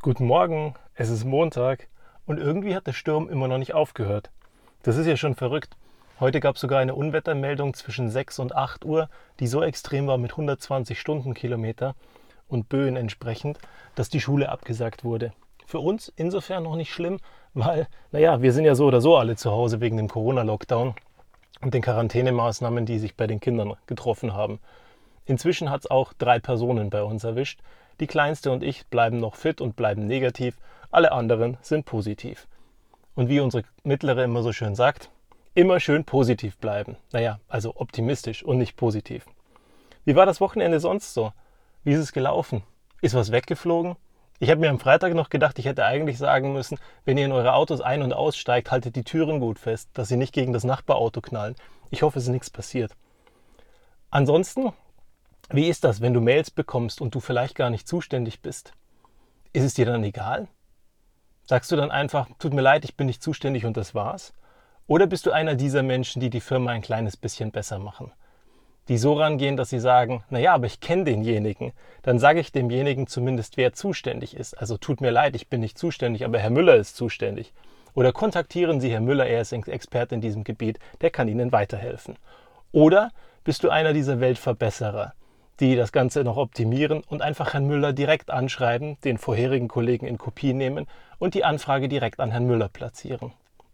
Guten Morgen, es ist Montag und irgendwie hat der Sturm immer noch nicht aufgehört. Das ist ja schon verrückt. Heute gab es sogar eine Unwettermeldung zwischen 6 und 8 Uhr, die so extrem war mit 120 Stundenkilometer und Böen entsprechend, dass die Schule abgesagt wurde. Für uns insofern noch nicht schlimm, weil, naja, wir sind ja so oder so alle zu Hause wegen dem Corona-Lockdown und den Quarantänemaßnahmen, die sich bei den Kindern getroffen haben. Inzwischen hat es auch drei Personen bei uns erwischt, die Kleinste und ich bleiben noch fit und bleiben negativ, alle anderen sind positiv. Und wie unsere Mittlere immer so schön sagt, immer schön positiv bleiben. Naja, also optimistisch und nicht positiv. Wie war das Wochenende sonst so? Wie ist es gelaufen? Ist was weggeflogen? Ich habe mir am Freitag noch gedacht, ich hätte eigentlich sagen müssen, wenn ihr in eure Autos ein- und aussteigt, haltet die Türen gut fest, dass sie nicht gegen das Nachbarauto knallen. Ich hoffe, es ist nichts passiert. Ansonsten wie ist das, wenn du Mails bekommst und du vielleicht gar nicht zuständig bist? Ist es dir dann egal? Sagst du dann einfach, tut mir leid, ich bin nicht zuständig und das war's? Oder bist du einer dieser Menschen, die die Firma ein kleines bisschen besser machen? Die so rangehen, dass sie sagen, naja, aber ich kenne denjenigen. Dann sage ich demjenigen zumindest, wer zuständig ist. Also tut mir leid, ich bin nicht zuständig, aber Herr Müller ist zuständig. Oder kontaktieren Sie Herrn Müller, er ist Experte in diesem Gebiet, der kann Ihnen weiterhelfen. Oder bist du einer dieser Weltverbesserer, die das Ganze noch optimieren und einfach Herrn Müller direkt anschreiben, den vorherigen Kollegen in Kopie nehmen und die Anfrage direkt an Herrn Müller platzieren.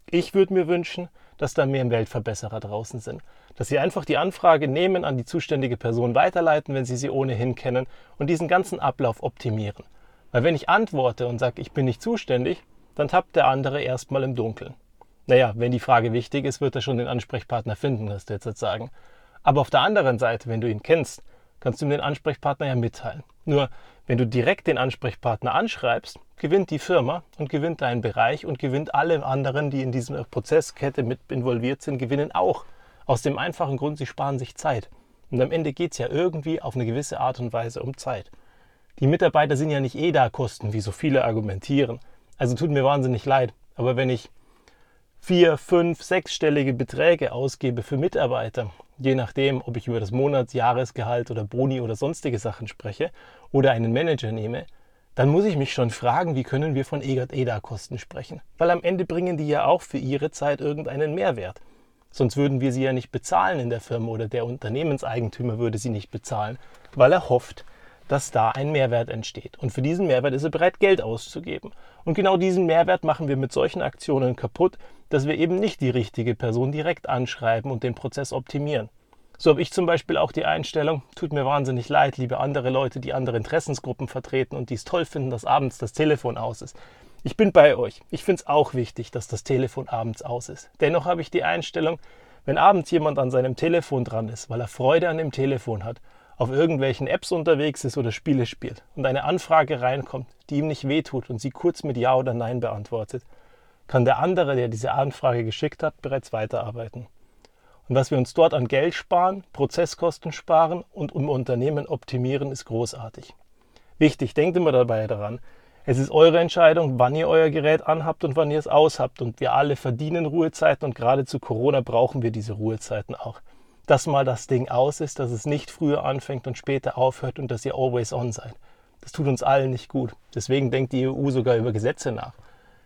Ich würde mir wünschen, dass da mehr Weltverbesserer draußen sind. Dass Sie einfach die Anfrage nehmen, an die zuständige Person weiterleiten, wenn Sie sie ohnehin kennen und diesen ganzen Ablauf optimieren. Weil wenn ich antworte und sage, ich bin nicht zuständig, dann tappt der andere erstmal im Dunkeln. Naja, wenn die Frage wichtig ist, wird er schon den Ansprechpartner finden, wirst du jetzt sagen. Aber auf der anderen Seite, wenn du ihn kennst, kannst du ihm den Ansprechpartner ja mitteilen. Nur, wenn du direkt den Ansprechpartner anschreibst, gewinnt die Firma und gewinnt dein Bereich und gewinnt alle anderen, die in dieser Prozesskette mit involviert sind, gewinnen auch. Aus dem einfachen Grund, sie sparen sich Zeit. Und am Ende geht es ja irgendwie auf eine gewisse Art und Weise um Zeit. Die Mitarbeiter sind ja nicht eh da Kosten, wie so viele argumentieren. Also tut mir wahnsinnig leid. Aber wenn ich vier, fünf, sechsstellige Beträge ausgebe für Mitarbeiter, je nachdem, ob ich über das Monats-, Jahresgehalt oder Boni oder sonstige Sachen spreche oder einen Manager nehme, dann muss ich mich schon fragen, wie können wir von EGAT-EDA-Kosten sprechen? Weil am Ende bringen die ja auch für ihre Zeit irgendeinen Mehrwert. Sonst würden wir sie ja nicht bezahlen in der Firma oder der Unternehmenseigentümer würde sie nicht bezahlen, weil er hofft, dass da ein Mehrwert entsteht. Und für diesen Mehrwert ist er bereit, Geld auszugeben. Und genau diesen Mehrwert machen wir mit solchen Aktionen kaputt, dass wir eben nicht die richtige Person direkt anschreiben und den Prozess optimieren. So habe ich zum Beispiel auch die Einstellung, tut mir wahnsinnig leid, liebe andere Leute, die andere Interessensgruppen vertreten und die es toll finden, dass abends das Telefon aus ist. Ich bin bei euch. Ich finde es auch wichtig, dass das Telefon abends aus ist. Dennoch habe ich die Einstellung, wenn abends jemand an seinem Telefon dran ist, weil er Freude an dem Telefon hat auf irgendwelchen Apps unterwegs ist oder Spiele spielt und eine Anfrage reinkommt, die ihm nicht wehtut und sie kurz mit Ja oder Nein beantwortet, kann der andere, der diese Anfrage geschickt hat, bereits weiterarbeiten. Und was wir uns dort an Geld sparen, Prozesskosten sparen und im Unternehmen optimieren, ist großartig. Wichtig, denkt immer dabei daran, es ist eure Entscheidung, wann ihr euer Gerät anhabt und wann ihr es aushabt. Und wir alle verdienen Ruhezeiten und gerade zu Corona brauchen wir diese Ruhezeiten auch dass mal das Ding aus ist, dass es nicht früher anfängt und später aufhört und dass ihr always on seid. Das tut uns allen nicht gut. Deswegen denkt die EU sogar über Gesetze nach.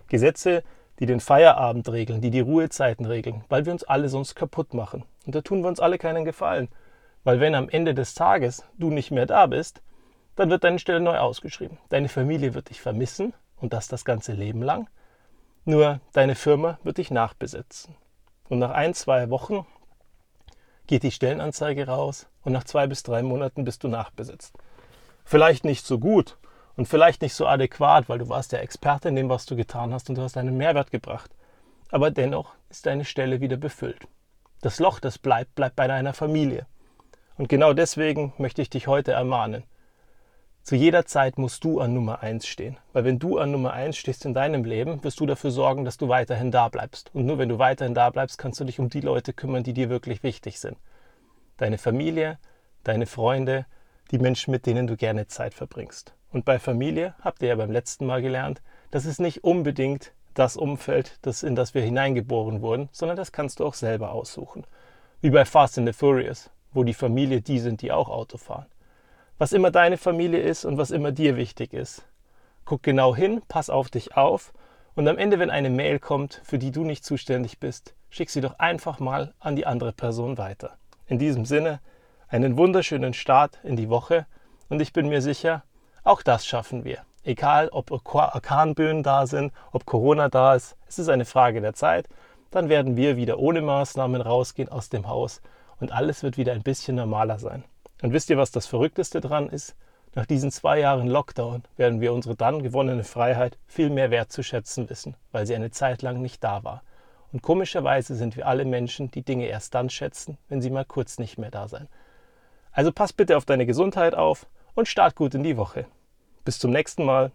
Gesetze, die den Feierabend regeln, die die Ruhezeiten regeln, weil wir uns alle sonst kaputt machen. Und da tun wir uns alle keinen Gefallen. Weil wenn am Ende des Tages du nicht mehr da bist, dann wird deine Stelle neu ausgeschrieben. Deine Familie wird dich vermissen und das das ganze Leben lang. Nur deine Firma wird dich nachbesetzen. Und nach ein, zwei Wochen geht die Stellenanzeige raus und nach zwei bis drei Monaten bist du nachbesetzt. Vielleicht nicht so gut und vielleicht nicht so adäquat, weil du warst der Experte in dem, was du getan hast und du hast einen Mehrwert gebracht. Aber dennoch ist deine Stelle wieder befüllt. Das Loch, das bleibt, bleibt bei deiner Familie. Und genau deswegen möchte ich dich heute ermahnen. Zu jeder Zeit musst du an Nummer 1 stehen. Weil wenn du an Nummer 1 stehst in deinem Leben, wirst du dafür sorgen, dass du weiterhin da bleibst. Und nur wenn du weiterhin da bleibst, kannst du dich um die Leute kümmern, die dir wirklich wichtig sind. Deine Familie, deine Freunde, die Menschen, mit denen du gerne Zeit verbringst. Und bei Familie habt ihr ja beim letzten Mal gelernt, das ist nicht unbedingt das Umfeld, das, in das wir hineingeboren wurden, sondern das kannst du auch selber aussuchen. Wie bei Fast and the Furious, wo die Familie die sind, die auch Auto fahren was immer deine Familie ist und was immer dir wichtig ist. Guck genau hin, pass auf dich auf und am Ende, wenn eine Mail kommt, für die du nicht zuständig bist, schick sie doch einfach mal an die andere Person weiter. In diesem Sinne, einen wunderschönen Start in die Woche und ich bin mir sicher, auch das schaffen wir. Egal, ob Orkanböen da sind, ob Corona da ist, es ist eine Frage der Zeit. Dann werden wir wieder ohne Maßnahmen rausgehen aus dem Haus und alles wird wieder ein bisschen normaler sein. Und wisst ihr, was das Verrückteste dran ist? Nach diesen zwei Jahren Lockdown werden wir unsere dann gewonnene Freiheit viel mehr wertzuschätzen wissen, weil sie eine Zeit lang nicht da war. Und komischerweise sind wir alle Menschen, die Dinge erst dann schätzen, wenn sie mal kurz nicht mehr da sind. Also pass bitte auf deine Gesundheit auf und start gut in die Woche. Bis zum nächsten Mal.